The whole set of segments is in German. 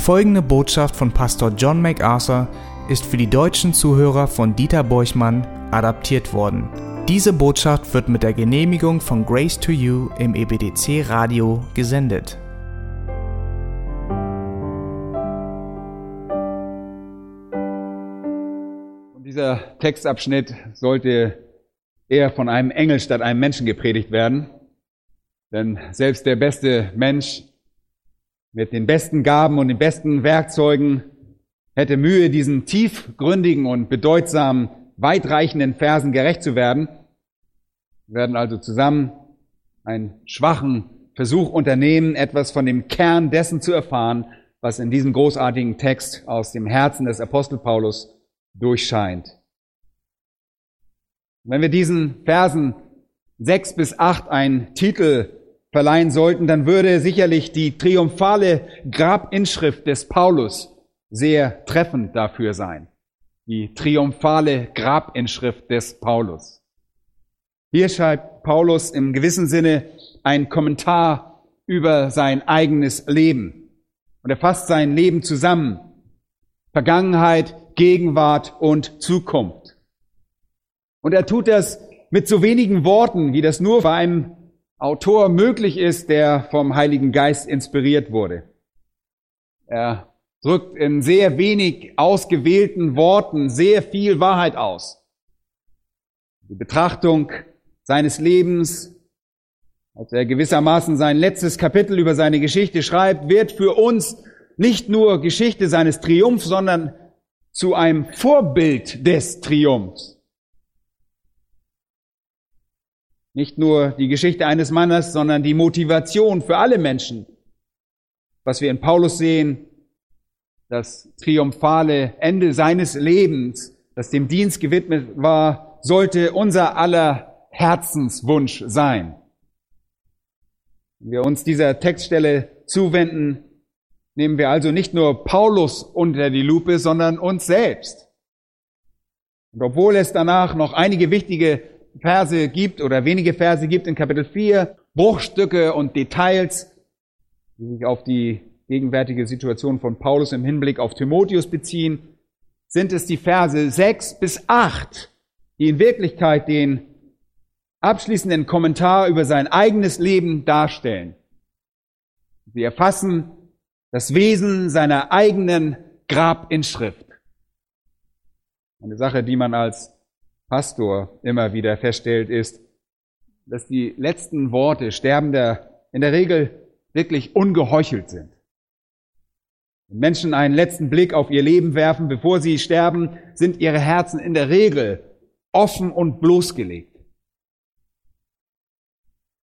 Folgende Botschaft von Pastor John MacArthur ist für die deutschen Zuhörer von Dieter Borchmann adaptiert worden. Diese Botschaft wird mit der Genehmigung von Grace to You im EBDC Radio gesendet. Dieser Textabschnitt sollte eher von einem Engel statt einem Menschen gepredigt werden. Denn selbst der beste Mensch mit den besten Gaben und den besten Werkzeugen hätte Mühe, diesen tiefgründigen und bedeutsamen, weitreichenden Versen gerecht zu werden. Wir werden also zusammen einen schwachen Versuch unternehmen, etwas von dem Kern dessen zu erfahren, was in diesem großartigen Text aus dem Herzen des Apostel Paulus durchscheint. Wenn wir diesen Versen sechs bis acht einen Titel verleihen sollten, dann würde sicherlich die triumphale Grabinschrift des Paulus sehr treffend dafür sein. Die triumphale Grabinschrift des Paulus. Hier schreibt Paulus im gewissen Sinne ein Kommentar über sein eigenes Leben. Und er fasst sein Leben zusammen. Vergangenheit, Gegenwart und Zukunft. Und er tut das mit so wenigen Worten, wie das nur bei einem Autor möglich ist, der vom Heiligen Geist inspiriert wurde. Er drückt in sehr wenig ausgewählten Worten sehr viel Wahrheit aus. Die Betrachtung seines Lebens, als er gewissermaßen sein letztes Kapitel über seine Geschichte schreibt, wird für uns nicht nur Geschichte seines Triumphs, sondern zu einem Vorbild des Triumphs. Nicht nur die Geschichte eines Mannes, sondern die Motivation für alle Menschen. Was wir in Paulus sehen, das triumphale Ende seines Lebens, das dem Dienst gewidmet war, sollte unser aller Herzenswunsch sein. Wenn wir uns dieser Textstelle zuwenden, nehmen wir also nicht nur Paulus unter die Lupe, sondern uns selbst. Und obwohl es danach noch einige wichtige Verse gibt oder wenige Verse gibt in Kapitel 4, Bruchstücke und Details, die sich auf die gegenwärtige Situation von Paulus im Hinblick auf Timotheus beziehen, sind es die Verse 6 bis 8, die in Wirklichkeit den abschließenden Kommentar über sein eigenes Leben darstellen. Sie erfassen das Wesen seiner eigenen Grabinschrift. Eine Sache, die man als Pastor immer wieder feststellt, ist, dass die letzten Worte Sterbender in der Regel wirklich ungeheuchelt sind. Wenn Menschen einen letzten Blick auf ihr Leben werfen, bevor sie sterben, sind ihre Herzen in der Regel offen und bloßgelegt.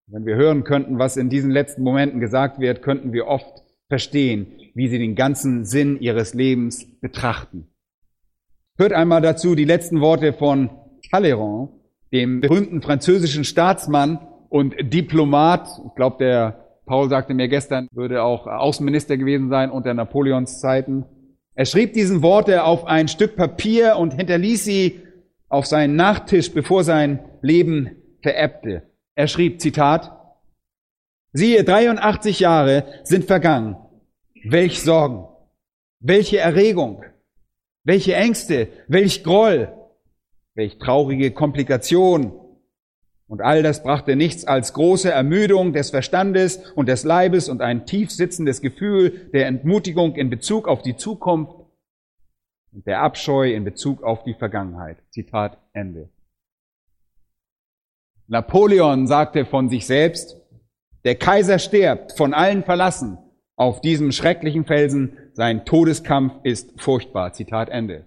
Wenn wir hören könnten, was in diesen letzten Momenten gesagt wird, könnten wir oft verstehen, wie sie den ganzen Sinn ihres Lebens betrachten. Hört einmal dazu die letzten Worte von Talleyrand, dem berühmten französischen Staatsmann und Diplomat. Ich glaube, der Paul sagte mir gestern, würde auch Außenminister gewesen sein unter Napoleons Zeiten. Er schrieb diesen Worte auf ein Stück Papier und hinterließ sie auf seinen Nachtisch, bevor sein Leben verebbte. Er schrieb, Zitat, Siehe, 83 Jahre sind vergangen. Welch Sorgen, welche Erregung, welche Ängste, welch Groll, welch traurige Komplikation. Und all das brachte nichts als große Ermüdung des Verstandes und des Leibes und ein tief sitzendes Gefühl der Entmutigung in Bezug auf die Zukunft und der Abscheu in Bezug auf die Vergangenheit. Zitat Ende. Napoleon sagte von sich selbst, der Kaiser stirbt, von allen verlassen, auf diesem schrecklichen Felsen, sein Todeskampf ist furchtbar. Zitat Ende.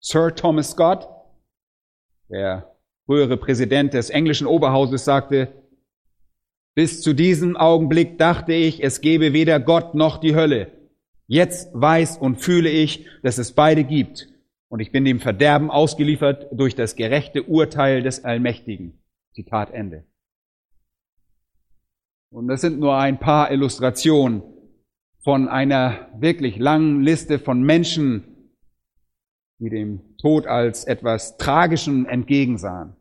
Sir Thomas Scott, der frühere Präsident des englischen Oberhauses, sagte, bis zu diesem Augenblick dachte ich, es gebe weder Gott noch die Hölle. Jetzt weiß und fühle ich, dass es beide gibt. Und ich bin dem Verderben ausgeliefert durch das gerechte Urteil des Allmächtigen. Zitat Ende. Und das sind nur ein paar Illustrationen von einer wirklich langen Liste von Menschen, die dem Tod als etwas Tragischem entgegensahen.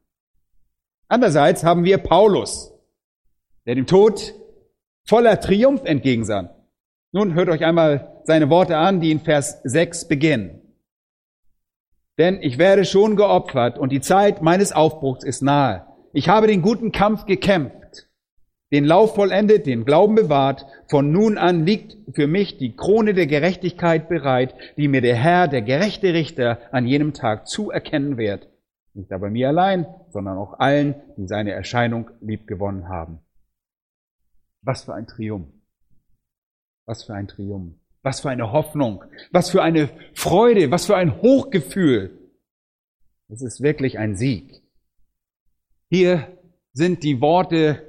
Andererseits haben wir Paulus, der dem Tod voller Triumph entgegensah. Nun hört euch einmal seine Worte an, die in Vers 6 beginnen. Denn ich werde schon geopfert und die Zeit meines Aufbruchs ist nahe. Ich habe den guten Kampf gekämpft, den Lauf vollendet, den Glauben bewahrt. Von nun an liegt für mich die Krone der Gerechtigkeit bereit, die mir der Herr, der gerechte Richter, an jenem Tag zuerkennen wird. Nicht aber mir allein, sondern auch allen, die seine Erscheinung liebgewonnen haben. Was für ein Triumph. Was für ein Triumph. Was für eine Hoffnung. Was für eine Freude. Was für ein Hochgefühl. Es ist wirklich ein Sieg. Hier sind die Worte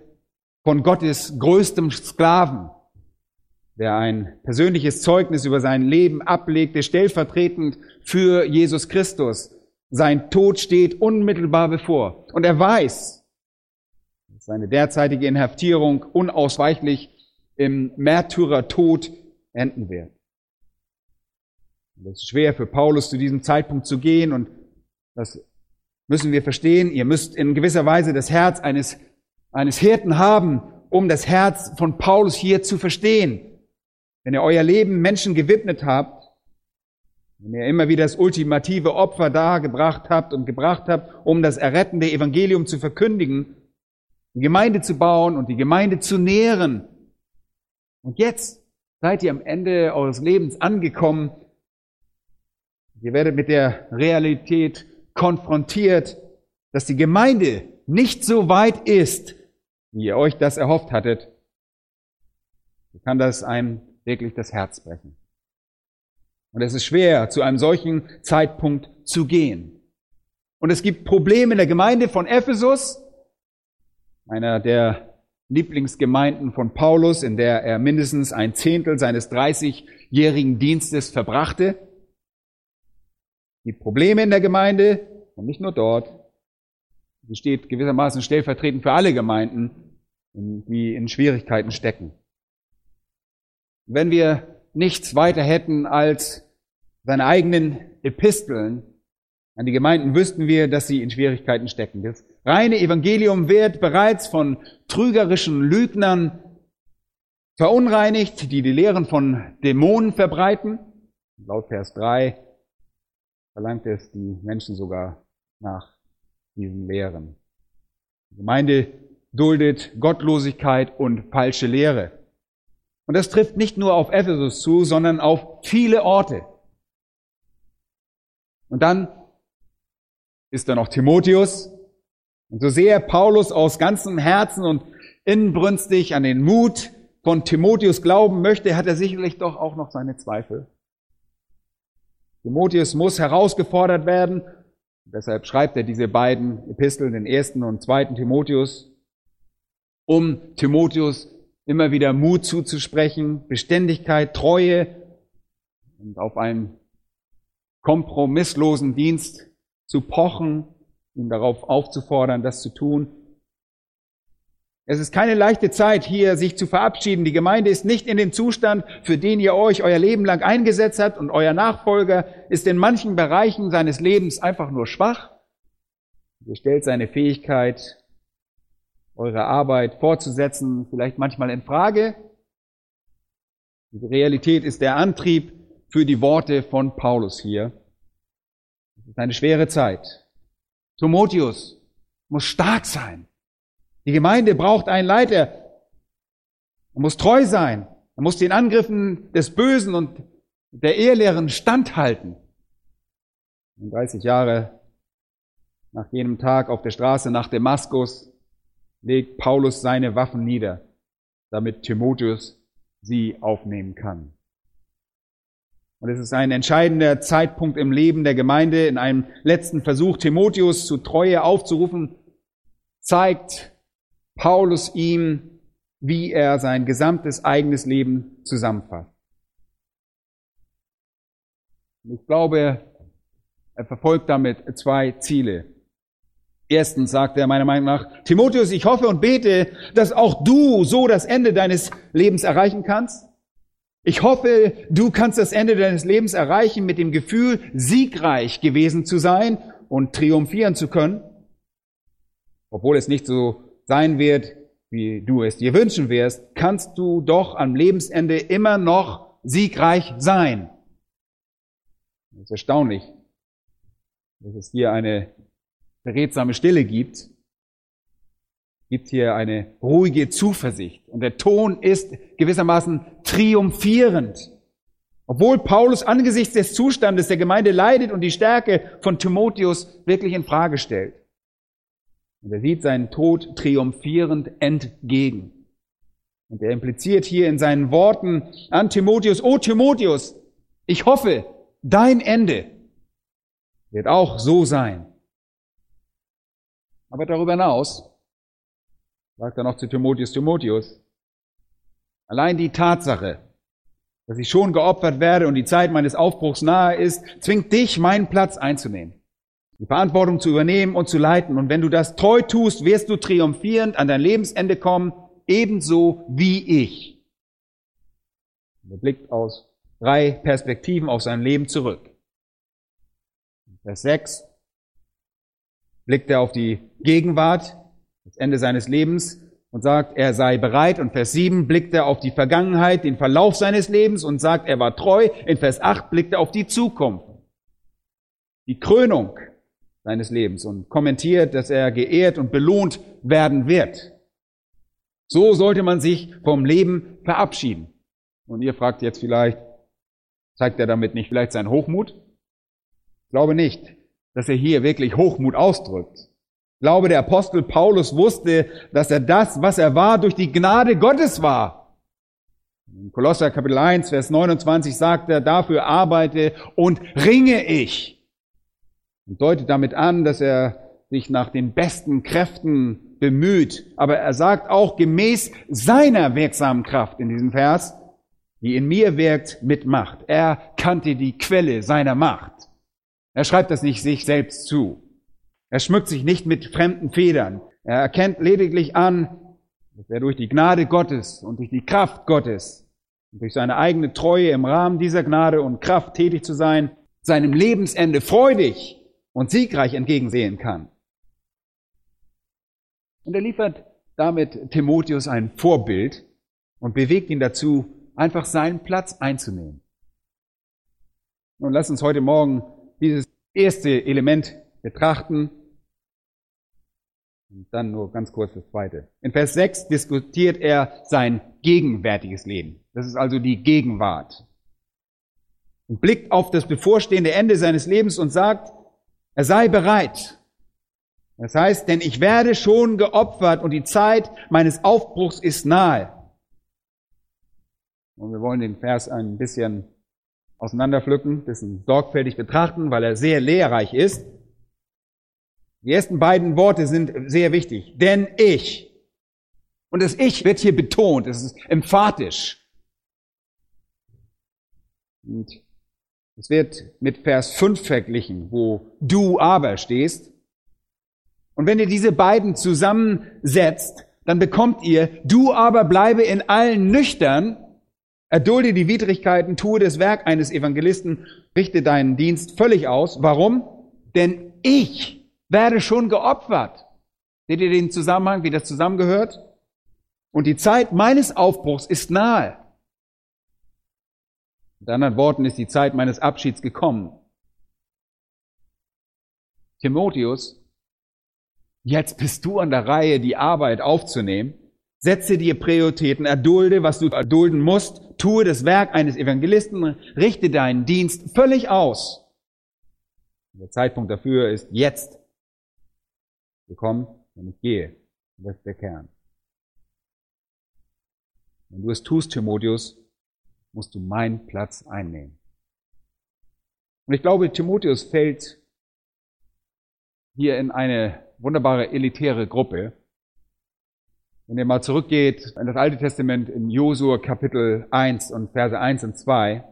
von Gottes größtem Sklaven, der ein persönliches Zeugnis über sein Leben ablegte, stellvertretend für Jesus Christus. Sein Tod steht unmittelbar bevor. Und er weiß, dass seine derzeitige Inhaftierung unausweichlich im Märtyrertod enden wird. Es ist schwer für Paulus zu diesem Zeitpunkt zu gehen und das müssen wir verstehen. Ihr müsst in gewisser Weise das Herz eines, eines Hirten haben, um das Herz von Paulus hier zu verstehen. Wenn ihr euer Leben Menschen gewidmet habt, wenn ihr immer wieder das ultimative Opfer dargebracht habt und gebracht habt, um das errettende Evangelium zu verkündigen, die Gemeinde zu bauen und die Gemeinde zu nähren. Und jetzt seid ihr am Ende eures Lebens angekommen. Ihr werdet mit der Realität konfrontiert, dass die Gemeinde nicht so weit ist, wie ihr euch das erhofft hattet. Kann das einem wirklich das Herz brechen. Und es ist schwer, zu einem solchen Zeitpunkt zu gehen. Und es gibt Probleme in der Gemeinde von Ephesus, einer der Lieblingsgemeinden von Paulus, in der er mindestens ein Zehntel seines 30-jährigen Dienstes verbrachte. Die Probleme in der Gemeinde und nicht nur dort. Sie steht gewissermaßen stellvertretend für alle Gemeinden, die in Schwierigkeiten stecken. Wenn wir nichts weiter hätten als seine eigenen Episteln an die Gemeinden, wüssten wir, dass sie in Schwierigkeiten stecken. Das reine Evangelium wird bereits von trügerischen Lügnern verunreinigt, die die Lehren von Dämonen verbreiten. Laut Vers 3 verlangt es die Menschen sogar nach diesen Lehren. Die Gemeinde duldet Gottlosigkeit und falsche Lehre. Und das trifft nicht nur auf Ephesus zu, sondern auf viele Orte. Und dann ist da noch Timotheus. Und so sehr Paulus aus ganzem Herzen und inbrünstig an den Mut von Timotheus glauben möchte, hat er sicherlich doch auch noch seine Zweifel. Timotheus muss herausgefordert werden. Deshalb schreibt er diese beiden Episteln, den ersten und zweiten Timotheus, um Timotheus immer wieder Mut zuzusprechen, Beständigkeit, Treue und auf einen kompromisslosen Dienst zu pochen, ihn darauf aufzufordern, das zu tun. Es ist keine leichte Zeit, hier sich zu verabschieden. Die Gemeinde ist nicht in dem Zustand, für den ihr euch euer Leben lang eingesetzt habt und euer Nachfolger ist in manchen Bereichen seines Lebens einfach nur schwach. Er stellt seine Fähigkeit eure Arbeit fortzusetzen, vielleicht manchmal in Frage. Die Realität ist der Antrieb für die Worte von Paulus hier. Es ist eine schwere Zeit. Timotheus muss stark sein. Die Gemeinde braucht einen Leiter. Er muss treu sein. Er muss den Angriffen des Bösen und der Ehelehren standhalten. 30 Jahre nach jenem Tag auf der Straße nach Damaskus legt Paulus seine Waffen nieder, damit Timotheus sie aufnehmen kann. Und es ist ein entscheidender Zeitpunkt im Leben der Gemeinde. In einem letzten Versuch, Timotheus zu Treue aufzurufen, zeigt Paulus ihm, wie er sein gesamtes eigenes Leben zusammenfasst. Ich glaube, er verfolgt damit zwei Ziele. Erstens sagt er meiner Meinung nach, Timotheus, ich hoffe und bete, dass auch du so das Ende deines Lebens erreichen kannst. Ich hoffe, du kannst das Ende deines Lebens erreichen mit dem Gefühl, siegreich gewesen zu sein und triumphieren zu können. Obwohl es nicht so sein wird, wie du es dir wünschen wirst, kannst du doch am Lebensende immer noch siegreich sein. Das ist erstaunlich, dass es hier eine beredsame Stille gibt gibt hier eine ruhige Zuversicht. Und der Ton ist gewissermaßen triumphierend. Obwohl Paulus angesichts des Zustandes der Gemeinde leidet und die Stärke von Timotheus wirklich in Frage stellt. Und er sieht seinen Tod triumphierend entgegen. Und er impliziert hier in seinen Worten an Timotheus, O Timotheus, ich hoffe, dein Ende wird auch so sein. Aber darüber hinaus sagt er noch zu Timotheus, Timotheus, allein die Tatsache, dass ich schon geopfert werde und die Zeit meines Aufbruchs nahe ist, zwingt dich, meinen Platz einzunehmen, die Verantwortung zu übernehmen und zu leiten. Und wenn du das treu tust, wirst du triumphierend an dein Lebensende kommen, ebenso wie ich. Er blickt aus drei Perspektiven auf sein Leben zurück. Vers 6 blickt er auf die Gegenwart, das Ende seines Lebens und sagt, er sei bereit. Und Vers 7 blickt er auf die Vergangenheit, den Verlauf seines Lebens und sagt, er war treu. In Vers 8 blickt er auf die Zukunft, die Krönung seines Lebens und kommentiert, dass er geehrt und belohnt werden wird. So sollte man sich vom Leben verabschieden. Und ihr fragt jetzt vielleicht, zeigt er damit nicht vielleicht seinen Hochmut? Ich glaube nicht, dass er hier wirklich Hochmut ausdrückt. Ich glaube, der Apostel Paulus wusste, dass er das, was er war, durch die Gnade Gottes war. In Kolosser Kapitel 1, Vers 29 sagt er, dafür arbeite und ringe ich. Und deutet damit an, dass er sich nach den besten Kräften bemüht. Aber er sagt auch gemäß seiner wirksamen Kraft in diesem Vers, die in mir wirkt, mit Macht. Er kannte die Quelle seiner Macht. Er schreibt das nicht sich selbst zu. Er schmückt sich nicht mit fremden Federn. Er erkennt lediglich an, dass er durch die Gnade Gottes und durch die Kraft Gottes und durch seine eigene Treue im Rahmen dieser Gnade und Kraft tätig zu sein, seinem Lebensende freudig und siegreich entgegensehen kann. Und er liefert damit Timotheus ein Vorbild und bewegt ihn dazu, einfach seinen Platz einzunehmen. Nun lass uns heute Morgen dieses erste Element betrachten, und dann nur ganz kurz das zweite. In Vers 6 diskutiert er sein gegenwärtiges Leben. Das ist also die Gegenwart. Und blickt auf das bevorstehende Ende seines Lebens und sagt, er sei bereit. Das heißt, denn ich werde schon geopfert und die Zeit meines Aufbruchs ist nahe. Und wir wollen den Vers ein bisschen auseinanderpflücken, bisschen sorgfältig betrachten, weil er sehr lehrreich ist. Die ersten beiden Worte sind sehr wichtig. Denn ich. Und das Ich wird hier betont. Es ist emphatisch. Und es wird mit Vers 5 verglichen, wo du aber stehst. Und wenn ihr diese beiden zusammensetzt, dann bekommt ihr, du aber bleibe in allen nüchtern, erdulde die Widrigkeiten, tue das Werk eines Evangelisten, richte deinen Dienst völlig aus. Warum? Denn ich werde schon geopfert. Seht ihr den Zusammenhang, wie das zusammengehört? Und die Zeit meines Aufbruchs ist nahe. Mit anderen Worten ist die Zeit meines Abschieds gekommen. Timotheus, jetzt bist du an der Reihe, die Arbeit aufzunehmen. Setze dir Prioritäten, erdulde, was du erdulden musst, tue das Werk eines Evangelisten, richte deinen Dienst völlig aus. Der Zeitpunkt dafür ist jetzt gekommen, wenn ich gehe. Das ist der Kern. Wenn du es tust, Timotheus, musst du meinen Platz einnehmen. Und ich glaube, Timotheus fällt hier in eine wunderbare elitäre Gruppe. Wenn ihr mal zurückgeht in das Alte Testament in Josua Kapitel 1 und Verse 1 und 2,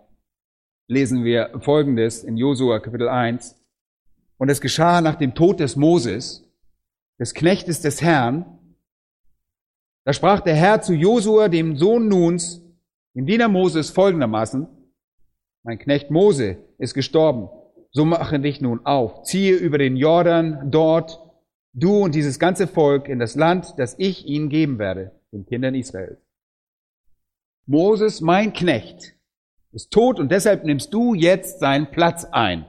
lesen wir Folgendes in Josua Kapitel 1. Und es geschah nach dem Tod des Moses, des Knechtes des Herrn. Da sprach der Herr zu Josua, dem Sohn Nuns, dem Diener Moses folgendermaßen, mein Knecht Mose ist gestorben. So mache dich nun auf, ziehe über den Jordan dort, du und dieses ganze Volk in das Land, das ich ihnen geben werde, den Kindern Israels. Moses, mein Knecht, ist tot und deshalb nimmst du jetzt seinen Platz ein.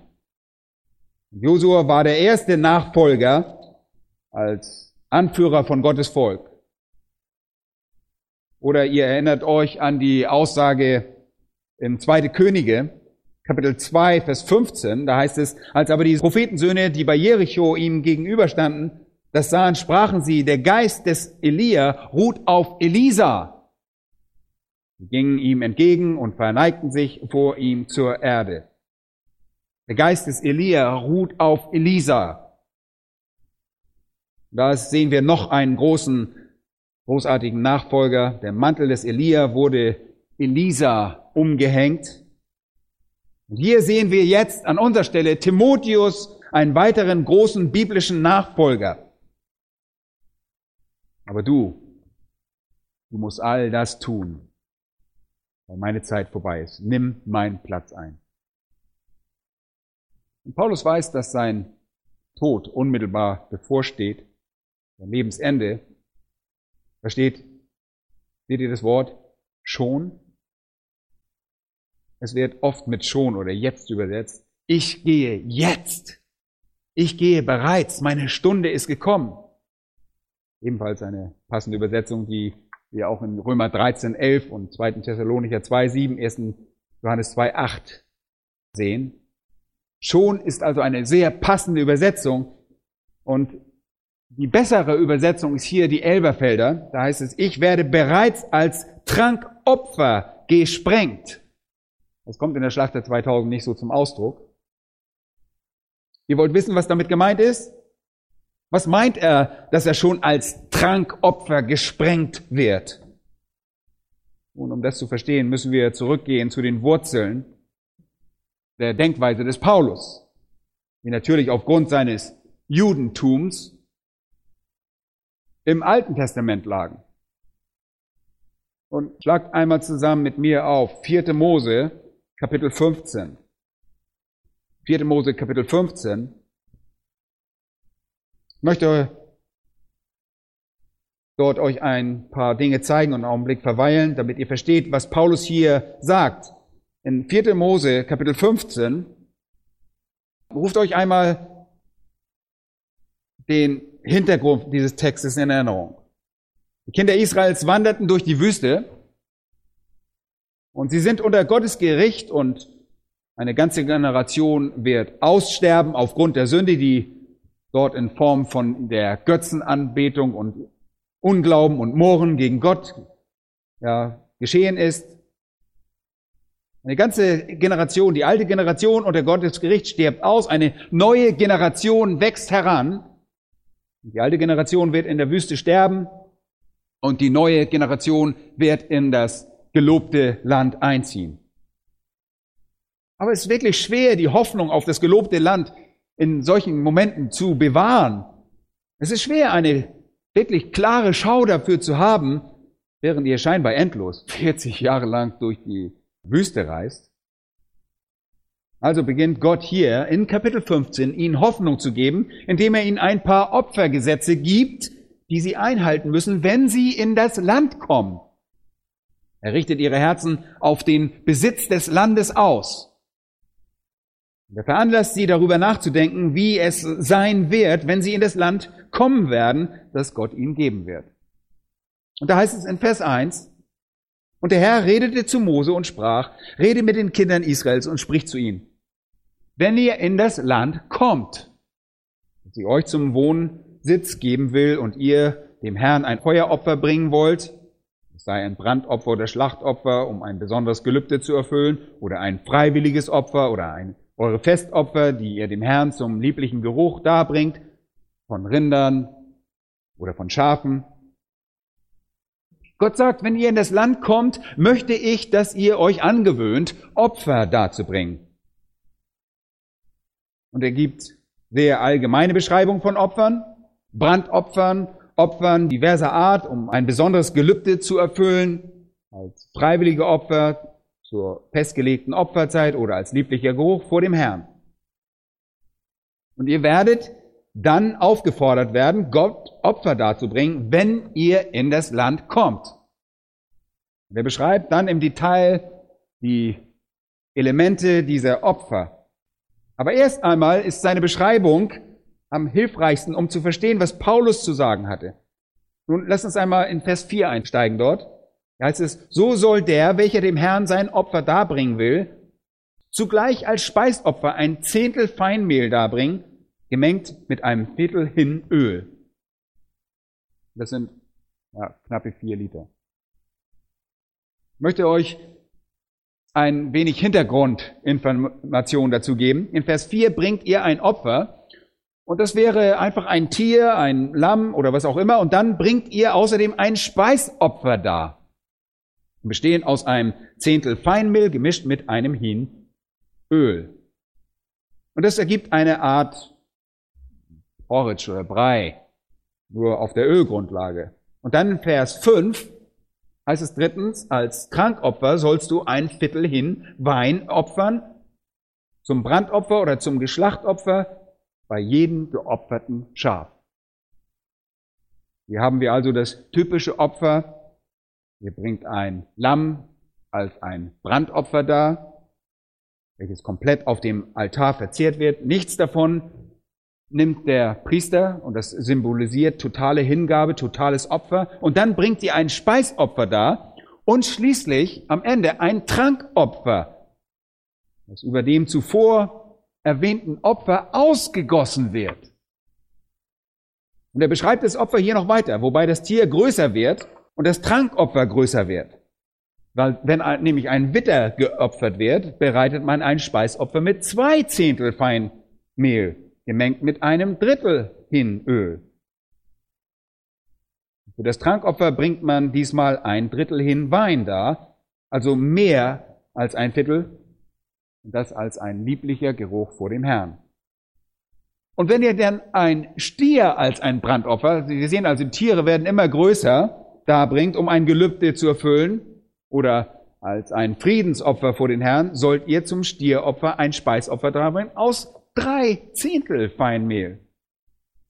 Josua war der erste Nachfolger als Anführer von Gottes Volk. Oder ihr erinnert euch an die Aussage in Zweite Könige, Kapitel 2, Vers 15, da heißt es, als aber die Prophetensöhne, die bei Jericho ihm gegenüberstanden, das sahen, sprachen sie, der Geist des Elia ruht auf Elisa. Sie gingen ihm entgegen und verneigten sich vor ihm zur Erde. Der Geist des Elia ruht auf Elisa. Da sehen wir noch einen großen, großartigen Nachfolger. Der Mantel des Elia wurde Elisa umgehängt. Und hier sehen wir jetzt an unserer Stelle Timotheus, einen weiteren großen biblischen Nachfolger. Aber du, du musst all das tun, weil meine Zeit vorbei ist. Nimm meinen Platz ein. Und Paulus weiß, dass sein Tod unmittelbar bevorsteht, sein Lebensende. Da steht, seht ihr das Wort schon? Es wird oft mit schon oder jetzt übersetzt. Ich gehe jetzt. Ich gehe bereits. Meine Stunde ist gekommen. Ebenfalls eine passende Übersetzung, die wir auch in Römer 13, 11 und 2. Thessalonicher 2, 7, 1. Johannes 2, 8 sehen. Schon ist also eine sehr passende Übersetzung. Und die bessere Übersetzung ist hier die Elberfelder. Da heißt es, ich werde bereits als Trankopfer gesprengt. Das kommt in der Schlachter 2000 nicht so zum Ausdruck. Ihr wollt wissen, was damit gemeint ist? Was meint er, dass er schon als Trankopfer gesprengt wird? Und um das zu verstehen, müssen wir zurückgehen zu den Wurzeln der Denkweise des Paulus, die natürlich aufgrund seines Judentums im Alten Testament lagen. Und schlagt einmal zusammen mit mir auf 4. Mose, Kapitel 15. 4. Mose, Kapitel 15. Ich möchte dort euch ein paar Dinge zeigen und einen Augenblick verweilen, damit ihr versteht, was Paulus hier sagt. In 4. Mose, Kapitel 15, ruft euch einmal den Hintergrund dieses Textes in Erinnerung. Die Kinder Israels wanderten durch die Wüste und sie sind unter Gottes Gericht und eine ganze Generation wird aussterben aufgrund der Sünde, die dort in Form von der Götzenanbetung und Unglauben und Mohren gegen Gott ja, geschehen ist. Eine ganze Generation, die alte Generation unter Gottes Gericht stirbt aus, eine neue Generation wächst heran. Die alte Generation wird in der Wüste sterben und die neue Generation wird in das gelobte Land einziehen. Aber es ist wirklich schwer, die Hoffnung auf das gelobte Land in solchen Momenten zu bewahren. Es ist schwer, eine wirklich klare Schau dafür zu haben, während ihr scheinbar endlos 40 Jahre lang durch die Wüste reist. Also beginnt Gott hier in Kapitel 15 ihnen Hoffnung zu geben, indem er ihnen ein paar Opfergesetze gibt, die sie einhalten müssen, wenn sie in das Land kommen. Er richtet ihre Herzen auf den Besitz des Landes aus. Er veranlasst sie darüber nachzudenken, wie es sein wird, wenn sie in das Land kommen werden, das Gott ihnen geben wird. Und da heißt es in Vers 1, und der Herr redete zu Mose und sprach, rede mit den Kindern Israels und spricht zu ihnen, wenn ihr in das Land kommt, das sie euch zum Wohnsitz geben will und ihr dem Herrn ein Feueropfer bringen wollt, es sei ein Brandopfer oder Schlachtopfer, um ein besonderes Gelübde zu erfüllen, oder ein freiwilliges Opfer oder ein eure Festopfer, die ihr dem Herrn zum lieblichen Geruch darbringt, von Rindern oder von Schafen. Gott sagt, wenn ihr in das Land kommt, möchte ich, dass ihr euch angewöhnt, Opfer darzubringen. Und er gibt sehr allgemeine Beschreibung von Opfern, Brandopfern, Opfern diverser Art, um ein besonderes Gelübde zu erfüllen, als freiwillige Opfer zur festgelegten Opferzeit oder als lieblicher Geruch vor dem Herrn. Und ihr werdet dann aufgefordert werden, Gott Opfer darzubringen, wenn ihr in das Land kommt. Und er beschreibt dann im Detail die Elemente dieser Opfer. Aber erst einmal ist seine Beschreibung am hilfreichsten, um zu verstehen, was Paulus zu sagen hatte. Nun, lass uns einmal in Vers 4 einsteigen dort. Da heißt es, so soll der, welcher dem Herrn sein Opfer darbringen will, zugleich als Speisopfer ein Zehntel Feinmehl darbringen, gemengt mit einem Viertel hin Öl. Das sind ja, knappe vier Liter. Ich möchte euch ein wenig Hintergrundinformation dazu geben. In Vers 4 bringt ihr ein Opfer und das wäre einfach ein Tier, ein Lamm oder was auch immer und dann bringt ihr außerdem ein Speisopfer dar. Bestehen aus einem Zehntel Feinmehl gemischt mit einem Hin Öl. Und das ergibt eine Art Porridge oder Brei, nur auf der Ölgrundlage. Und dann in Vers 5 heißt es drittens, als Trankopfer sollst du ein Viertel hin Wein opfern, zum Brandopfer oder zum Geschlachtopfer bei jedem geopferten Schaf. Hier haben wir also das typische Opfer. Hier bringt ein Lamm als ein Brandopfer dar, welches komplett auf dem Altar verzehrt wird. Nichts davon nimmt der Priester, und das symbolisiert totale Hingabe, totales Opfer, und dann bringt sie ein Speisopfer dar und schließlich am Ende ein Trankopfer, das über dem zuvor erwähnten Opfer ausgegossen wird. Und er beschreibt das Opfer hier noch weiter, wobei das Tier größer wird und das Trankopfer größer wird. Weil wenn nämlich ein Witter geopfert wird, bereitet man ein Speisopfer mit zwei Zehntel Fein Mehl gemengt mit einem Drittel hin Öl. Für das Trankopfer bringt man diesmal ein Drittel hin Wein dar, also mehr als ein Viertel, und das als ein lieblicher Geruch vor dem Herrn. Und wenn ihr dann ein Stier als ein Brandopfer, Sie sehen also, Tiere werden immer größer, darbringt, um ein Gelübde zu erfüllen, oder als ein Friedensopfer vor den Herrn, sollt ihr zum Stieropfer ein Speisopfer darbringen aus drei Zehntel Feinmehl,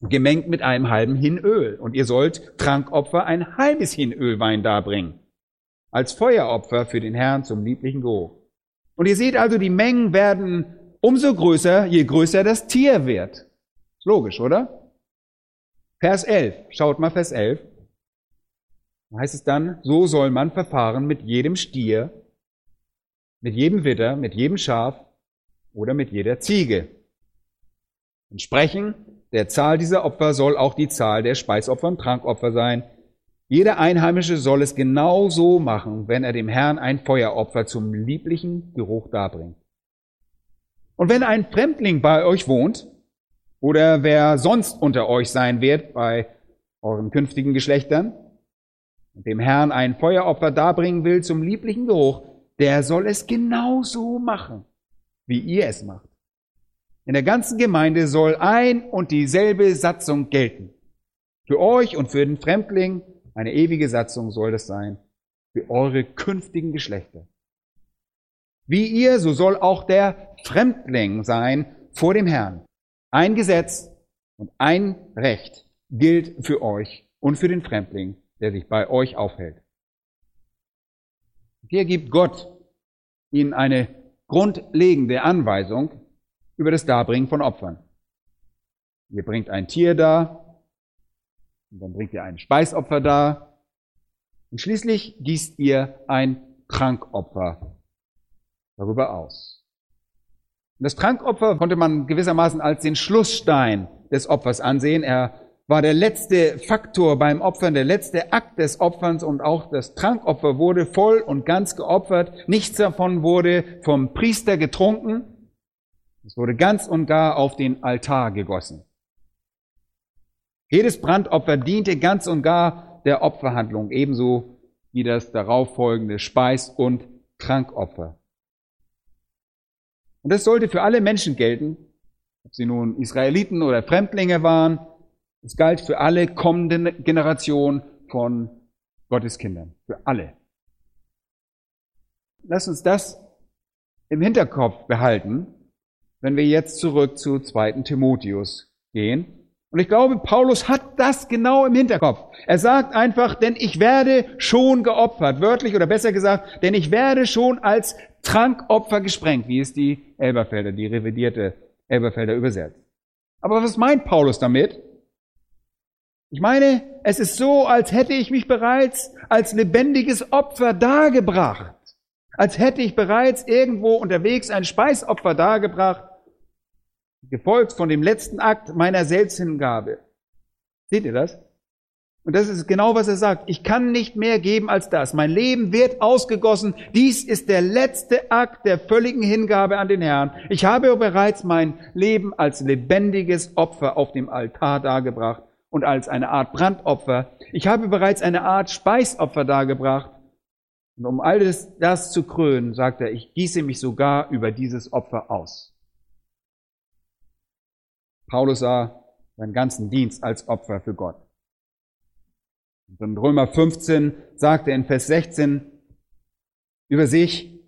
gemengt mit einem halben Hin Öl. Und ihr sollt Trankopfer ein halbes Hin Ölwein darbringen, als Feueropfer für den Herrn zum lieblichen Geruch. Und ihr seht also, die Mengen werden umso größer, je größer das Tier wird. Ist logisch, oder? Vers 11. Schaut mal Vers 11. Da heißt es dann, so soll man verfahren mit jedem Stier, mit jedem Witter, mit jedem Schaf oder mit jeder Ziege. Entsprechend der Zahl dieser Opfer soll auch die Zahl der Speisopfer und Trankopfer sein. Jeder Einheimische soll es genau so machen, wenn er dem Herrn ein Feueropfer zum lieblichen Geruch darbringt. Und wenn ein Fremdling bei euch wohnt, oder wer sonst unter euch sein wird bei euren künftigen Geschlechtern, und dem Herrn ein Feueropfer darbringen will zum lieblichen Geruch, der soll es genau so machen, wie ihr es macht. In der ganzen Gemeinde soll ein und dieselbe Satzung gelten. Für euch und für den Fremdling eine ewige Satzung soll das sein. Für eure künftigen Geschlechter. Wie ihr, so soll auch der Fremdling sein vor dem Herrn. Ein Gesetz und ein Recht gilt für euch und für den Fremdling, der sich bei euch aufhält. Hier gibt Gott ihnen eine grundlegende Anweisung, über das Darbringen von Opfern. Ihr bringt ein Tier dar, und dann bringt ihr ein Speisopfer dar, und schließlich gießt ihr ein Trankopfer darüber aus. Und das Trankopfer konnte man gewissermaßen als den Schlussstein des Opfers ansehen. Er war der letzte Faktor beim Opfern, der letzte Akt des Opferns und auch das Trankopfer wurde voll und ganz geopfert. Nichts davon wurde vom Priester getrunken, Es wurde ganz und gar auf den Altar gegossen. Jedes Brandopfer diente ganz und gar der Opferhandlung, ebenso wie das darauffolgende Speis- und Trankopfer. Und das sollte für alle Menschen gelten, ob sie nun Israeliten oder Fremdlinge waren. Es galt für alle kommenden Generationen von Gottes Kindern. Für alle. Lass uns das im Hinterkopf behalten, wenn wir jetzt zurück zu 2. Timotheus gehen. Und ich glaube, Paulus hat das genau im Hinterkopf. Er sagt einfach, denn ich werde schon geopfert, wörtlich oder besser gesagt, denn ich werde schon als Trankopfer gesprengt, wie es die Elberfelder, die revidierte Elberfelder übersetzt. Aber was meint Paulus damit? Ich meine, es ist so, als hätte ich mich bereits als lebendiges Opfer dargebracht. Als hätte ich bereits irgendwo unterwegs ein Speisopfer dargebracht, gefolgt von dem letzten Akt meiner Selbsthingabe. Seht ihr das? Und das ist genau, was er sagt. Ich kann nicht mehr geben als das. Mein Leben wird ausgegossen. Dies ist der letzte Akt der völligen Hingabe an den Herrn. Ich habe bereits mein Leben als lebendiges Opfer auf dem Altar dargebracht und als eine Art Brandopfer. Ich habe bereits eine Art Speisopfer dargebracht. Und um alles das zu krönen, sagt er, ich gieße mich sogar über dieses Opfer aus. Paulus sah seinen ganzen Dienst als Opfer für Gott. Und in Römer 15 sagt er in Vers 16 über sich,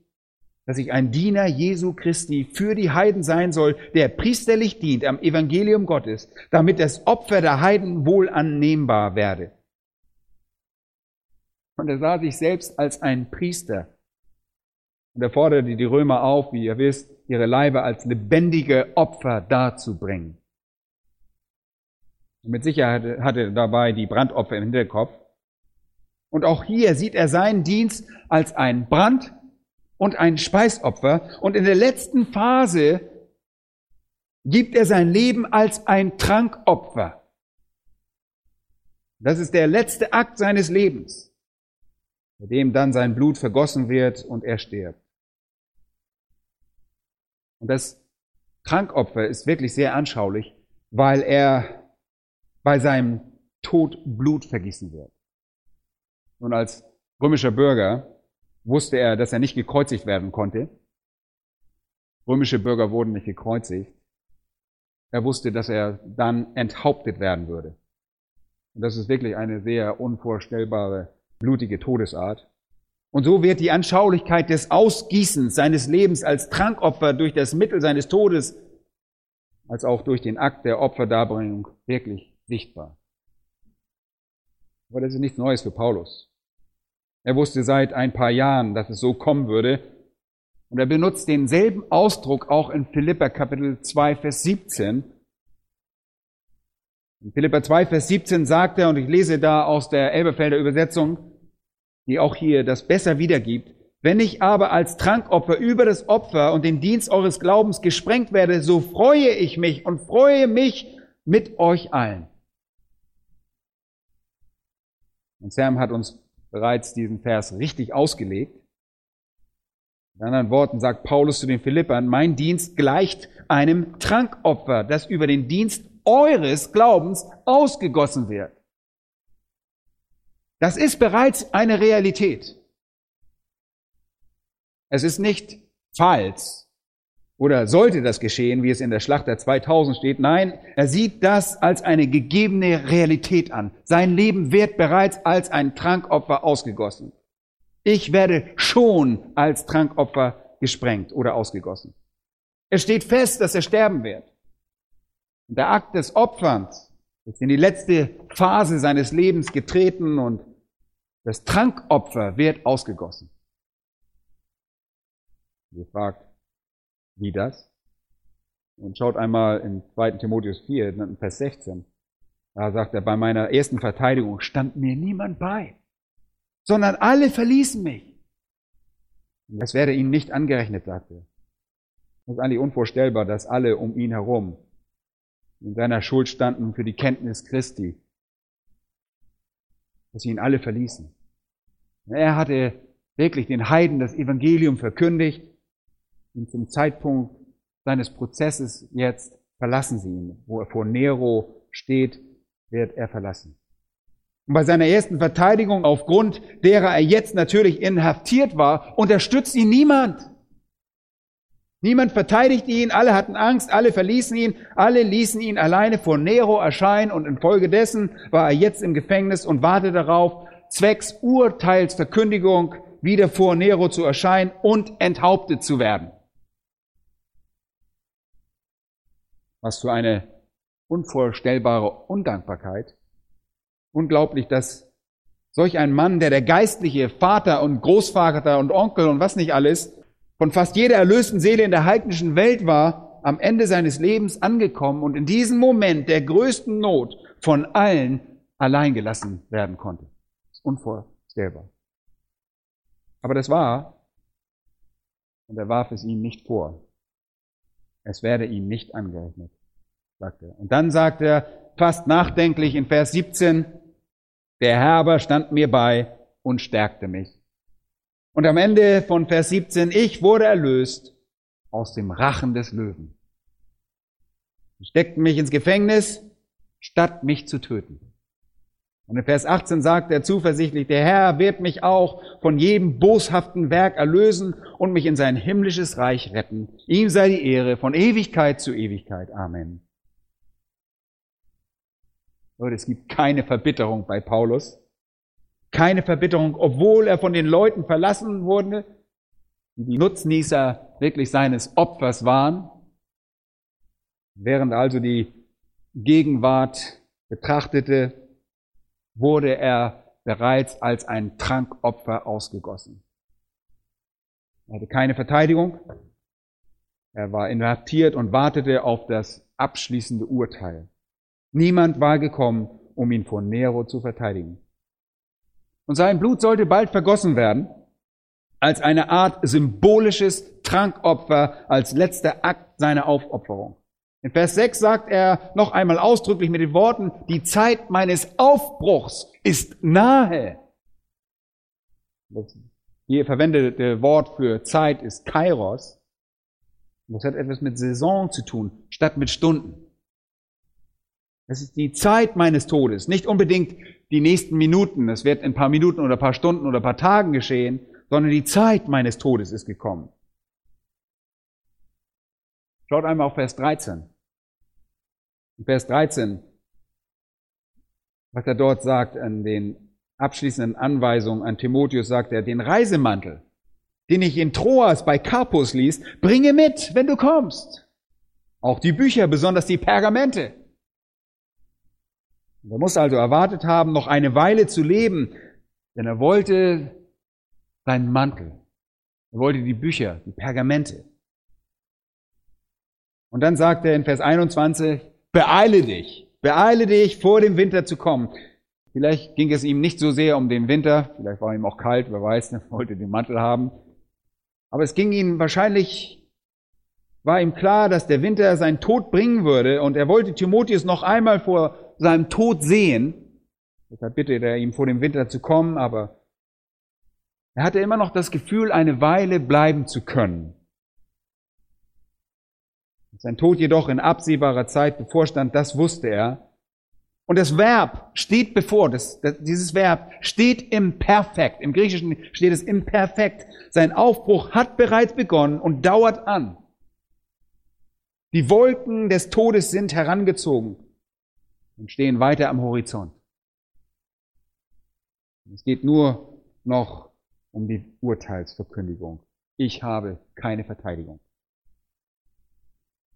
dass ich ein Diener Jesu Christi für die Heiden sein soll, der priesterlich dient am Evangelium Gottes, damit das Opfer der Heiden wohl annehmbar werde. Und er sah sich selbst als ein Priester. Und er forderte die Römer auf, wie ihr wisst, ihre Leibe als lebendige Opfer darzubringen. Mit Sicherheit hatte er dabei die Brandopfer im Hinterkopf. Und auch hier sieht er seinen Dienst als ein Brand- und ein Speisopfer. Und in der letzten Phase gibt er sein Leben als ein Trankopfer. Das ist der letzte Akt seines Lebens, bei dem dann sein Blut vergossen wird und er stirbt. Und das Trankopfer ist wirklich sehr anschaulich, weil er bei seinem Tod Blut vergießen wird. Und als römischer Bürger wusste er, dass er nicht gekreuzigt werden konnte. Römische Bürger wurden nicht gekreuzigt. Er wusste, dass er dann enthauptet werden würde. Und das ist wirklich eine sehr unvorstellbare, blutige Todesart. Und so wird die Anschaulichkeit des Ausgießens seines Lebens als Trankopfer durch das Mittel seines Todes, als auch durch den Akt der Opferdarbringung wirklich sichtbar. Aber das ist nichts Neues für Paulus. Er wusste seit ein paar Jahren, dass es so kommen würde. Und er benutzt denselben Ausdruck auch in Philippa Kapitel 2, Vers 17. In Philippa 2, Vers 17 sagt er, und ich lese da aus der Elberfelder Übersetzung, die auch hier das besser wiedergibt, wenn ich aber als Trankopfer über das Opfer und den Dienst eures Glaubens gesprengt werde, so freue ich mich und freue mich mit euch allen. Und Sam hat uns bereits diesen Vers richtig ausgelegt. In anderen Worten sagt Paulus zu den Philippern, mein Dienst gleicht einem Trankopfer, das über den Dienst eures Glaubens ausgegossen wird. Das ist bereits eine Realität. Es ist nicht falls, oder sollte das geschehen, wie es in der Schlachter 2000 steht? Nein, er sieht das als eine gegebene Realität an. Sein Leben wird bereits als ein Trankopfer ausgegossen. Ich werde schon als Trankopfer gesprengt oder ausgegossen. Es steht fest, dass er sterben wird. Und der Akt des Opferns ist in die letzte Phase seines Lebens getreten und das Trankopfer wird ausgegossen. Ihr fragt, wie das? Und schaut einmal in 2. Timotheus 4, Vers 16. Da sagt er, bei meiner ersten Verteidigung stand mir niemand bei, sondern alle verließen mich. Es werde ihnen nicht angerechnet, sagte er. Es ist eigentlich unvorstellbar, dass alle um ihn herum in seiner Schuld standen für die Kenntnis Christi, dass sie ihn alle verließen. Er hatte wirklich den Heiden das Evangelium verkündigt und zum Zeitpunkt seines Prozesses jetzt verlassen sie ihn. Wo er vor Nero steht, wird er verlassen. Und bei seiner ersten Verteidigung, aufgrund derer er jetzt natürlich inhaftiert war, unterstützt ihn niemand. Niemand verteidigt ihn, alle hatten Angst, alle verließen ihn, alle ließen ihn alleine vor Nero erscheinen und infolgedessen war er jetzt im Gefängnis und wartete darauf, zwecks Urteilsverkündigung wieder vor Nero zu erscheinen und enthauptet zu werden. Was für eine unvorstellbare Undankbarkeit. Unglaublich, dass solch ein Mann, der der geistliche Vater und Großvater und Onkel und was nicht alles von fast jeder erlösten Seele in der heidnischen Welt war, am Ende seines Lebens angekommen und in diesem Moment der größten Not von allen allein gelassen werden konnte. Unvorstellbar. Aber das war, und er warf es ihm nicht vor. Es werde ihm nicht angerechnet, sagte er. Und dann sagt er fast nachdenklich in Vers 17, der Herr aber stand mir bei und stärkte mich. Und am Ende von Vers 17, ich wurde erlöst aus dem Rachen des Löwen. Sie steckten mich ins Gefängnis, statt mich zu töten. Und in Vers 18 sagt er zuversichtlich, der Herr wird mich auch von jedem boshaften Werk erlösen und mich in sein himmlisches Reich retten. Ihm sei die Ehre von Ewigkeit zu Ewigkeit. Amen. Leute, es gibt keine Verbitterung bei Paulus. Keine Verbitterung, obwohl er von den Leuten verlassen wurde, die die Nutznießer wirklich seines Opfers waren. Während also die Gegenwart betrachtete, wurde er bereits als ein Trankopfer ausgegossen. Er hatte keine Verteidigung. Er war inhaftiert und wartete auf das abschließende Urteil. Niemand war gekommen, um ihn vor Nero zu verteidigen. Und sein Blut sollte bald vergossen werden, als eine Art symbolisches Trankopfer, als letzter Akt seiner Aufopferung. In Vers 6 sagt er noch einmal ausdrücklich mit den Worten, die Zeit meines Aufbruchs ist nahe. Das hier verwendete Wort für Zeit ist Kairos. Das hat etwas mit Saison zu tun, statt mit Stunden. Es ist die Zeit meines Todes, nicht unbedingt die nächsten Minuten. Es wird in ein paar Minuten oder ein paar Stunden oder ein paar Tagen geschehen, sondern die Zeit meines Todes ist gekommen. Schaut einmal auf Vers 13. Vers 13, was er dort sagt an den abschließenden Anweisungen an Timotheus, sagt er, den Reisemantel, den ich in Troas bei Carpus ließ, bringe mit, wenn du kommst. Auch die Bücher, besonders die Pergamente. Er muss also erwartet haben, noch eine Weile zu leben, denn er wollte seinen Mantel. Er wollte die Bücher, die Pergamente. Und dann sagt er in Vers 21, beeile dich, beeile dich, vor dem Winter zu kommen. Vielleicht ging es ihm nicht so sehr um den Winter, vielleicht war ihm auch kalt, wer weiß, er wollte den Mantel haben. Aber es ging ihm wahrscheinlich, war ihm klar, dass der Winter seinen Tod bringen würde und er wollte Timotheus noch einmal vor seinem Tod sehen. Deshalb bittet er ihm vor dem Winter zu kommen, aber er hatte immer noch das Gefühl, eine Weile bleiben zu können. Sein Tod jedoch in absehbarer Zeit bevorstand, das wusste er. Und das Verb steht bevor, das, das, dieses Verb steht im Perfekt. Im Griechischen steht es im Perfekt. Sein Aufbruch hat bereits begonnen und dauert an. Die Wolken des Todes sind herangezogen und stehen weiter am Horizont. Es geht nur noch um die Urteilsverkündigung. Ich habe keine Verteidigung.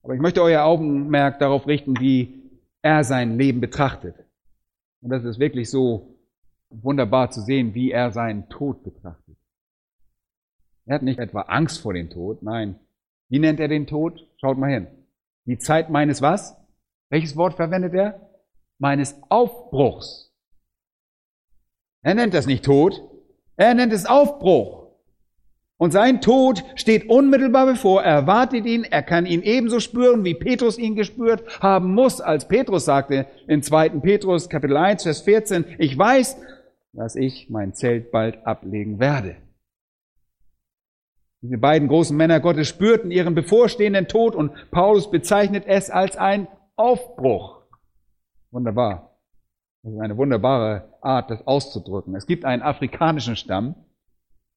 Aber ich möchte euer Augenmerk darauf richten, wie er sein Leben betrachtet. Und das ist wirklich so wunderbar zu sehen, wie er seinen Tod betrachtet. Er hat nicht etwa Angst vor dem Tod, nein. Wie nennt er den Tod? Schaut mal hin. Die Zeit meines was? Welches Wort verwendet er? Meines Aufbruchs. Er nennt das nicht Tod, er nennt es Aufbruch. Und sein Tod steht unmittelbar bevor. Er erwartet ihn. Er kann ihn ebenso spüren, wie Petrus ihn gespürt haben muss, als Petrus sagte in 2. Petrus Kapitel 1, Vers 14, ich weiß, dass ich mein Zelt bald ablegen werde. Diese beiden großen Männer Gottes spürten ihren bevorstehenden Tod und Paulus bezeichnet es als ein Aufbruch. Wunderbar. Das ist eine wunderbare Art, das auszudrücken. Es gibt einen afrikanischen Stamm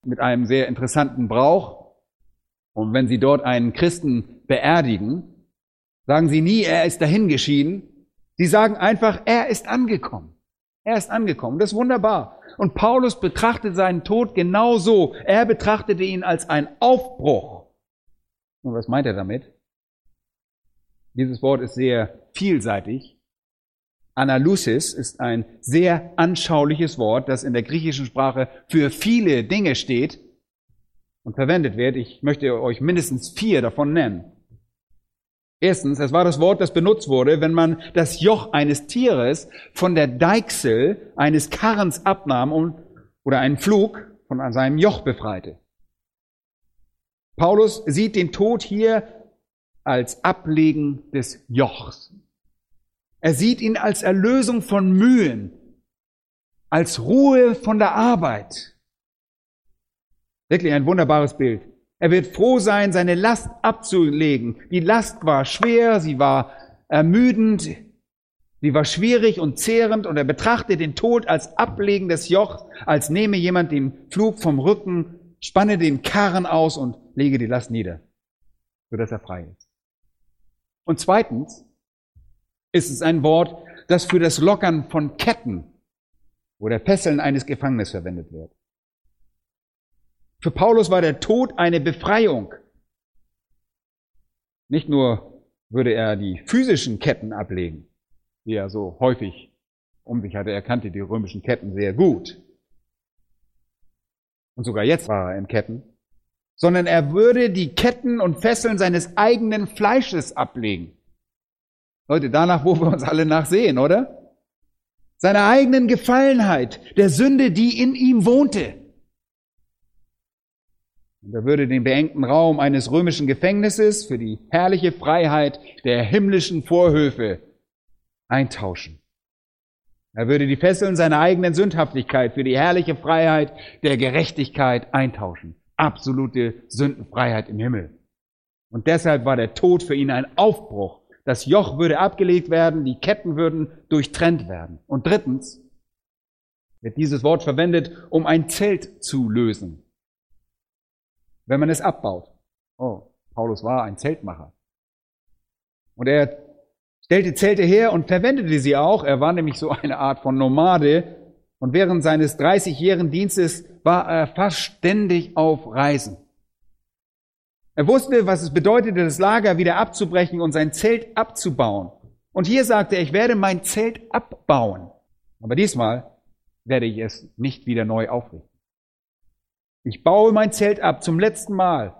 mit einem sehr interessanten Brauch. Und wenn Sie dort einen Christen beerdigen, sagen Sie nie, er ist dahingeschieden. Sie sagen einfach, er ist angekommen. Er ist angekommen. Das ist wunderbar. Und Paulus betrachtet seinen Tod genauso. Er betrachtete ihn als ein Aufbruch. Und was meint er damit? Dieses Wort ist sehr vielseitig. Analysis ist ein sehr anschauliches Wort, das in der griechischen Sprache für viele Dinge steht und verwendet wird. Ich möchte euch mindestens vier davon nennen. Erstens, es war das Wort, das benutzt wurde, wenn man das Joch eines Tieres von der Deichsel eines Karrens abnahm und, oder einen Flug von seinem Joch befreite. Paulus sieht den Tod hier als Ablegen des Jochs. Er sieht ihn als Erlösung von Mühen, als Ruhe von der Arbeit. Wirklich ein wunderbares Bild. Er wird froh sein, seine Last abzulegen. Die Last war schwer, sie war ermüdend, sie war schwierig und zehrend und er betrachtet den Tod als Ablegen des Jochs, als nehme jemand den Flug vom Rücken, spanne den Karren aus und lege die Last nieder, sodass er frei ist. Und zweitens ist es ein Wort, das für das Lockern von Ketten oder Fesseln eines Gefangenen verwendet wird. Für Paulus war der Tod eine Befreiung. Nicht nur würde er die physischen Ketten ablegen, die er so häufig um sich hatte. Er kannte die römischen Ketten sehr gut. Und sogar jetzt war er in Ketten. Sondern er würde die Ketten und Fesseln seines eigenen Fleisches ablegen. Leute, danach, wo wir uns alle nachsehen, oder? Seiner eigenen Gefallenheit, der Sünde, die in ihm wohnte. Und er würde den beengten Raum eines römischen Gefängnisses für die herrliche Freiheit der himmlischen Vorhöfe eintauschen. Er würde die Fesseln seiner eigenen Sündhaftigkeit für die herrliche Freiheit der Gerechtigkeit eintauschen. Absolute Sündenfreiheit im Himmel. Und deshalb war der Tod für ihn ein Aufbruch. Das Joch würde abgelegt werden, die Ketten würden durchtrennt werden. Und drittens wird dieses Wort verwendet, um ein Zelt zu lösen wenn man es abbaut. Oh, Paulus war ein Zeltmacher. Und er stellte Zelte her und verwendete sie auch. Er war nämlich so eine Art von Nomade. Und während seines 30-jährigen Dienstes war er fast ständig auf Reisen. Er wusste, was es bedeutete, das Lager wieder abzubrechen und sein Zelt abzubauen. Und hier sagte er, ich werde mein Zelt abbauen. Aber diesmal werde ich es nicht wieder neu aufrichten. Ich baue mein Zelt ab zum letzten Mal,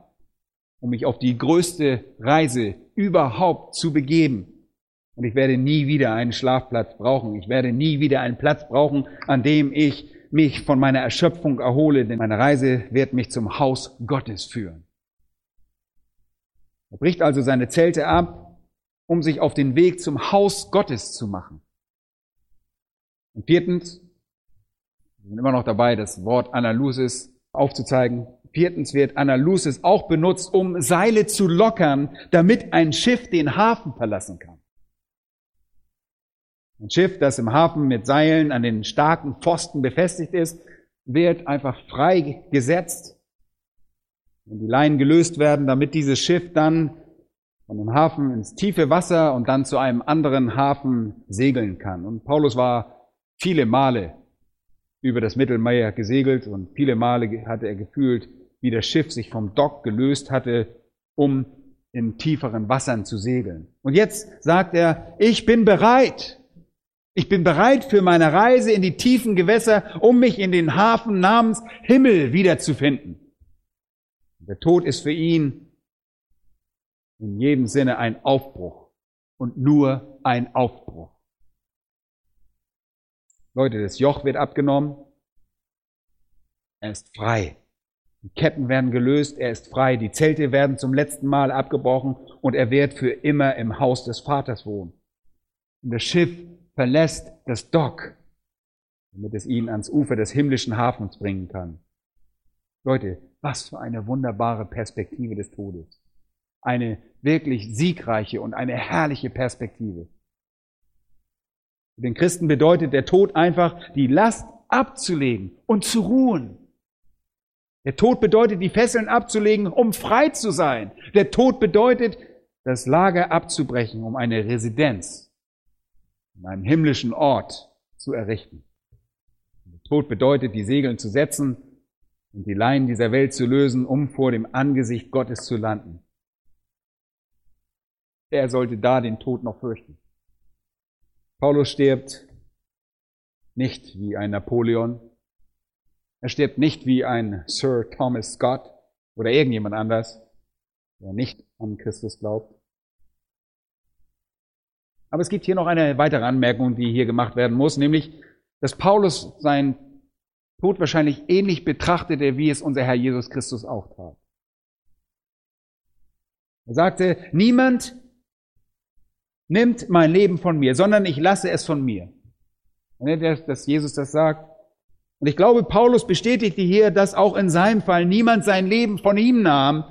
um mich auf die größte Reise überhaupt zu begeben. Und ich werde nie wieder einen Schlafplatz brauchen. Ich werde nie wieder einen Platz brauchen, an dem ich mich von meiner Erschöpfung erhole, denn meine Reise wird mich zum Haus Gottes führen. Er bricht also seine Zelte ab, um sich auf den Weg zum Haus Gottes zu machen. Und viertens, wir sind immer noch dabei, das Wort Analysis aufzuzeigen. Viertens wird Analysis auch benutzt, um Seile zu lockern, damit ein Schiff den Hafen verlassen kann. Ein Schiff, das im Hafen mit Seilen an den starken Pfosten befestigt ist, wird einfach frei gesetzt. Wenn die Leinen gelöst werden, damit dieses Schiff dann von dem Hafen ins tiefe Wasser und dann zu einem anderen Hafen segeln kann. Und Paulus war viele Male über das Mittelmeer gesegelt und viele Male hatte er gefühlt, wie das Schiff sich vom Dock gelöst hatte, um in tieferen Wassern zu segeln. Und jetzt sagt er, ich bin bereit. Ich bin bereit für meine Reise in die tiefen Gewässer, um mich in den Hafen namens Himmel wiederzufinden. Der Tod ist für ihn in jedem Sinne ein Aufbruch und nur ein Aufbruch. Leute, das Joch wird abgenommen. Er ist frei. Die Ketten werden gelöst, er ist frei. Die Zelte werden zum letzten Mal abgebrochen und er wird für immer im Haus des Vaters wohnen. Und das Schiff verlässt das Dock, damit es ihn ans Ufer des himmlischen Hafens bringen kann. Leute, was für eine wunderbare Perspektive des Todes. Eine wirklich siegreiche und eine herrliche Perspektive. Für den Christen bedeutet der Tod einfach, die Last abzulegen und zu ruhen. Der Tod bedeutet, die Fesseln abzulegen, um frei zu sein. Der Tod bedeutet, das Lager abzubrechen, um eine Residenz, um einen himmlischen Ort zu errichten. Der Tod bedeutet, die Segeln zu setzen und die Leinen dieser Welt zu lösen, um vor dem Angesicht Gottes zu landen. Er sollte da den Tod noch fürchten. Paulus stirbt nicht wie ein Napoleon. Er stirbt nicht wie ein Sir Thomas Scott oder irgendjemand anders, der nicht an Christus glaubt. Aber es gibt hier noch eine weitere Anmerkung, die hier gemacht werden muss, nämlich, dass Paulus seinen Tod wahrscheinlich ähnlich betrachtete, wie es unser Herr Jesus Christus auch tat. Er sagte, niemand nimmt mein Leben von mir, sondern ich lasse es von mir. Dass Jesus das sagt. Und ich glaube, Paulus bestätigte hier, dass auch in seinem Fall niemand sein Leben von ihm nahm.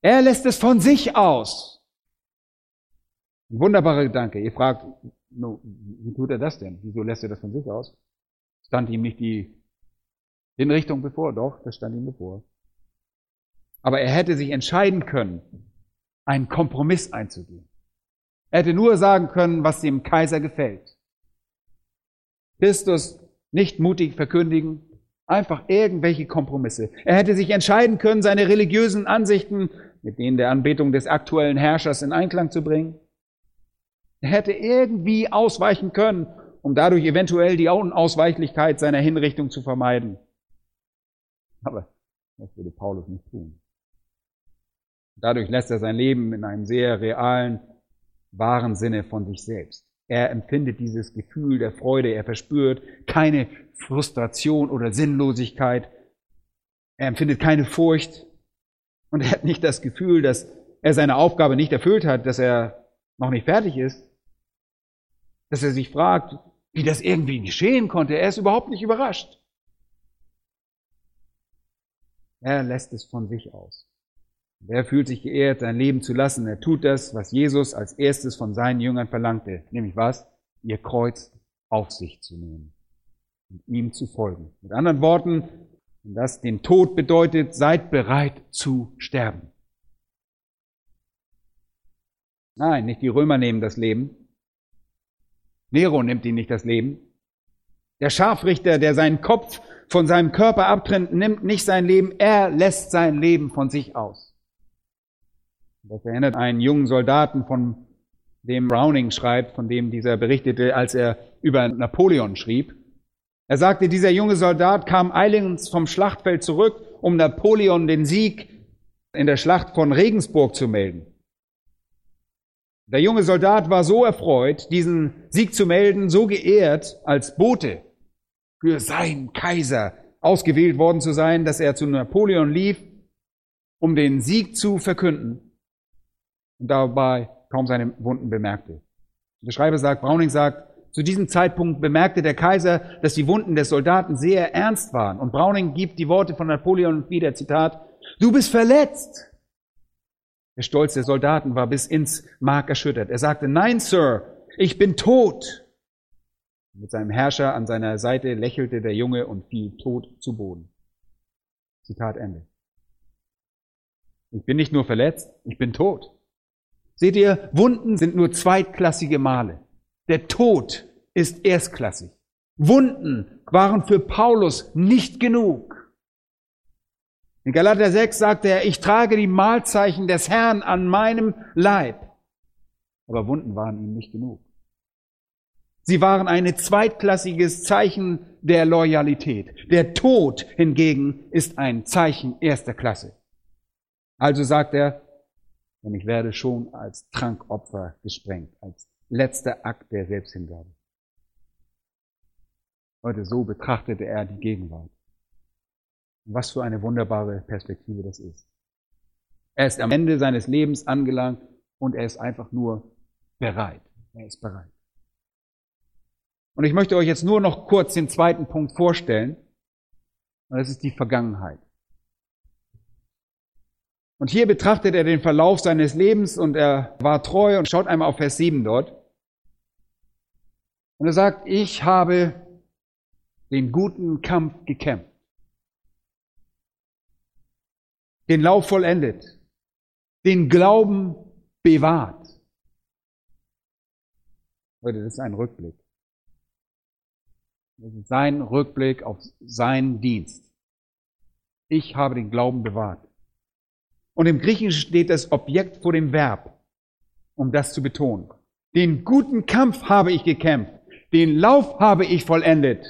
Er lässt es von sich aus. Ein wunderbarer Gedanke. Ihr fragt, wie tut er das denn? Wieso lässt er das von sich aus? Stand ihm nicht die Hinrichtung bevor? Doch, das stand ihm bevor. Aber er hätte sich entscheiden können, einen Kompromiss einzugehen. Er hätte nur sagen können, was dem Kaiser gefällt. Christus nicht mutig verkündigen, einfach irgendwelche Kompromisse. Er hätte sich entscheiden können, seine religiösen Ansichten mit denen der Anbetung des aktuellen Herrschers in Einklang zu bringen. Er hätte irgendwie ausweichen können, um dadurch eventuell die Unausweichlichkeit seiner Hinrichtung zu vermeiden. Aber das würde Paulus nicht tun. Dadurch lässt er sein Leben in einem sehr realen wahren Sinne von sich selbst. Er empfindet dieses Gefühl der Freude, er verspürt keine Frustration oder Sinnlosigkeit, er empfindet keine Furcht und er hat nicht das Gefühl, dass er seine Aufgabe nicht erfüllt hat, dass er noch nicht fertig ist, dass er sich fragt, wie das irgendwie geschehen konnte. Er ist überhaupt nicht überrascht. Er lässt es von sich aus. Er fühlt sich geehrt, sein Leben zu lassen. Er tut das, was Jesus als erstes von seinen Jüngern verlangte. Nämlich was? Ihr Kreuz auf sich zu nehmen und ihm zu folgen. Mit anderen Worten, das den Tod bedeutet, seid bereit zu sterben. Nein, nicht die Römer nehmen das Leben. Nero nimmt ihnen nicht das Leben. Der Scharfrichter, der seinen Kopf von seinem Körper abtrennt, nimmt nicht sein Leben. Er lässt sein Leben von sich aus. Das erinnert einen jungen Soldaten, von dem Browning schreibt, von dem dieser berichtete, als er über Napoleon schrieb. Er sagte, dieser junge Soldat kam eilends vom Schlachtfeld zurück, um Napoleon den Sieg in der Schlacht von Regensburg zu melden. Der junge Soldat war so erfreut, diesen Sieg zu melden, so geehrt als Bote für seinen Kaiser ausgewählt worden zu sein, dass er zu Napoleon lief, um den Sieg zu verkünden und dabei kaum seine Wunden bemerkte. Der Schreiber sagt, Browning sagt, zu diesem Zeitpunkt bemerkte der Kaiser, dass die Wunden des Soldaten sehr ernst waren. Und Browning gibt die Worte von Napoleon wieder, Zitat, du bist verletzt. Der Stolz der Soldaten war bis ins Mark erschüttert. Er sagte, nein, Sir, ich bin tot. Mit seinem Herrscher an seiner Seite lächelte der Junge und fiel tot zu Boden. Zitat Ende. Ich bin nicht nur verletzt, ich bin tot. Seht ihr, Wunden sind nur zweitklassige Male. Der Tod ist erstklassig. Wunden waren für Paulus nicht genug. In Galater 6 sagte er, ich trage die Mahlzeichen des Herrn an meinem Leib. Aber Wunden waren ihm nicht genug. Sie waren ein zweitklassiges Zeichen der Loyalität. Der Tod hingegen ist ein Zeichen erster Klasse. Also sagt er, und ich werde schon als Trankopfer gesprengt, als letzter Akt der Selbsthingabe. Heute so betrachtete er die Gegenwart. was für eine wunderbare Perspektive das ist. Er ist am Ende seines Lebens angelangt und er ist einfach nur bereit. Er ist bereit. Und ich möchte euch jetzt nur noch kurz den zweiten Punkt vorstellen. Und das ist die Vergangenheit. Und hier betrachtet er den Verlauf seines Lebens und er war treu und schaut einmal auf Vers 7 dort. Und er sagt, ich habe den guten Kampf gekämpft, den Lauf vollendet, den Glauben bewahrt. Leute, das ist ein Rückblick. Das ist sein Rückblick auf seinen Dienst. Ich habe den Glauben bewahrt. Und im Griechischen steht das Objekt vor dem Verb, um das zu betonen. Den guten Kampf habe ich gekämpft. Den Lauf habe ich vollendet.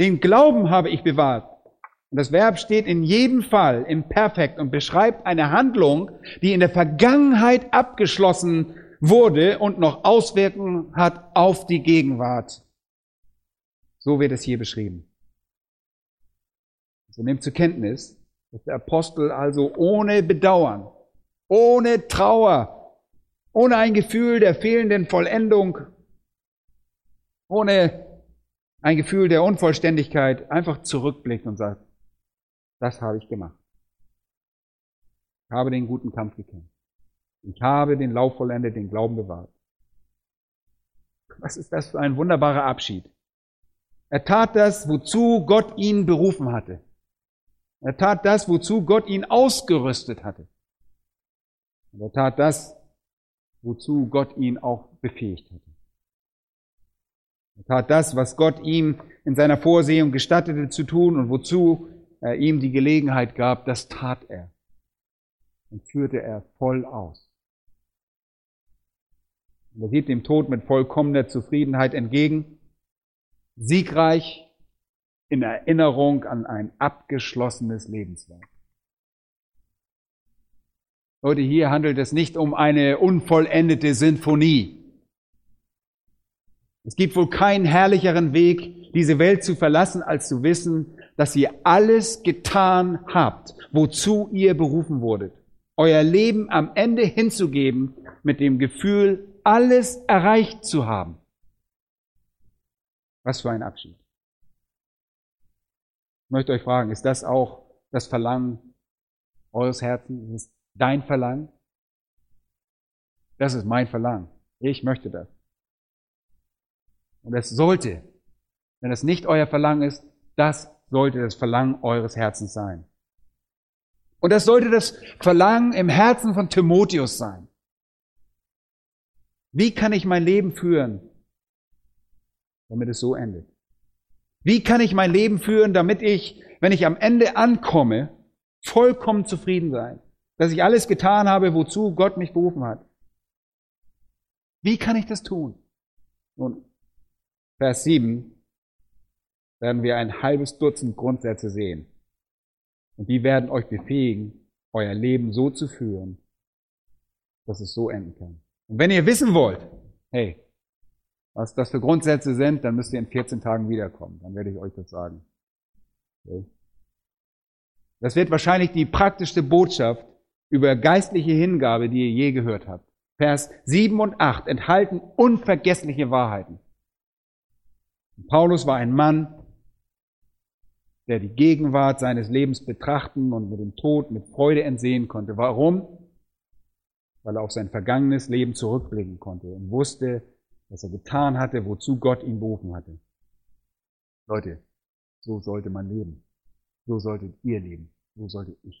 Den Glauben habe ich bewahrt. Und das Verb steht in jedem Fall im Perfekt und beschreibt eine Handlung, die in der Vergangenheit abgeschlossen wurde und noch Auswirkungen hat auf die Gegenwart. So wird es hier beschrieben. So nimmt zur Kenntnis, dass der Apostel also ohne Bedauern, ohne Trauer, ohne ein Gefühl der fehlenden Vollendung, ohne ein Gefühl der Unvollständigkeit einfach zurückblickt und sagt, das habe ich gemacht. Ich habe den guten Kampf gekämpft. Ich habe den Lauf vollendet, den Glauben bewahrt. Was ist das für ein wunderbarer Abschied? Er tat das, wozu Gott ihn berufen hatte. Er tat das, wozu Gott ihn ausgerüstet hatte. Und er tat das, wozu Gott ihn auch befähigt hatte. Er tat das, was Gott ihm in seiner Vorsehung gestattete zu tun und wozu er ihm die Gelegenheit gab, das tat er und führte er voll aus. Und er sieht dem Tod mit vollkommener Zufriedenheit entgegen, siegreich in Erinnerung an ein abgeschlossenes Lebenswerk. Leute, hier handelt es nicht um eine unvollendete Sinfonie. Es gibt wohl keinen herrlicheren Weg, diese Welt zu verlassen, als zu wissen, dass ihr alles getan habt, wozu ihr berufen wurdet. Euer Leben am Ende hinzugeben mit dem Gefühl, alles erreicht zu haben. Was für ein Abschied. Ich möchte euch fragen, ist das auch das Verlangen eures Herzens? Ist es dein Verlangen? Das ist mein Verlangen. Ich möchte das. Und es sollte, wenn es nicht euer Verlangen ist, das sollte das Verlangen eures Herzens sein. Und das sollte das Verlangen im Herzen von Timotheus sein. Wie kann ich mein Leben führen, damit es so endet? Wie kann ich mein Leben führen, damit ich, wenn ich am Ende ankomme, vollkommen zufrieden sein? Dass ich alles getan habe, wozu Gott mich berufen hat. Wie kann ich das tun? Nun, Vers 7 werden wir ein halbes Dutzend Grundsätze sehen. Und die werden euch befähigen, euer Leben so zu führen, dass es so enden kann. Und wenn ihr wissen wollt, hey, was das für Grundsätze sind, dann müsst ihr in 14 Tagen wiederkommen. Dann werde ich euch das sagen. Okay. Das wird wahrscheinlich die praktischste Botschaft über geistliche Hingabe, die ihr je gehört habt. Vers 7 und 8 enthalten unvergessliche Wahrheiten. Paulus war ein Mann, der die Gegenwart seines Lebens betrachten und mit dem Tod mit Freude entsehen konnte. Warum? Weil er auf sein vergangenes Leben zurückblicken konnte und wusste, was er getan hatte, wozu Gott ihn berufen hatte. Leute, so sollte man leben. So solltet ihr leben. So sollte ich.